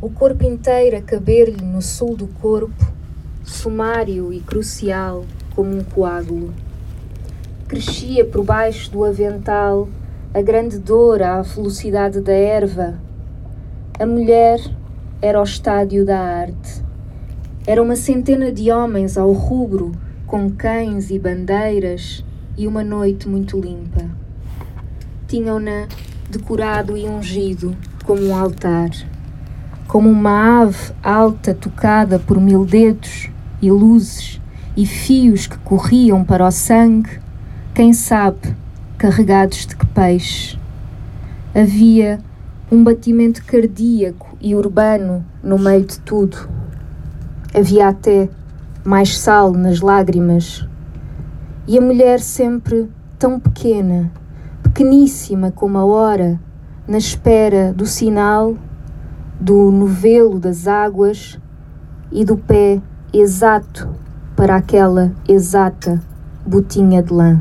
o corpo inteiro a caber-lhe no sul do corpo, sumário e crucial como um coágulo. Crescia por baixo do avental a grande dor à velocidade da erva. A mulher era o estádio da arte. Era uma centena de homens ao rubro, com cães e bandeiras, e uma noite muito limpa. Tinham-na decorado e ungido como um altar, como uma ave alta tocada por mil dedos e luzes e fios que corriam para o sangue, quem sabe, carregados de que peixe. Havia um batimento cardíaco e urbano no meio de tudo. Havia até mais sal nas lágrimas. E a mulher sempre tão pequena, pequeníssima como a hora, na espera do sinal, do novelo das águas e do pé exato para aquela exata botinha de lã.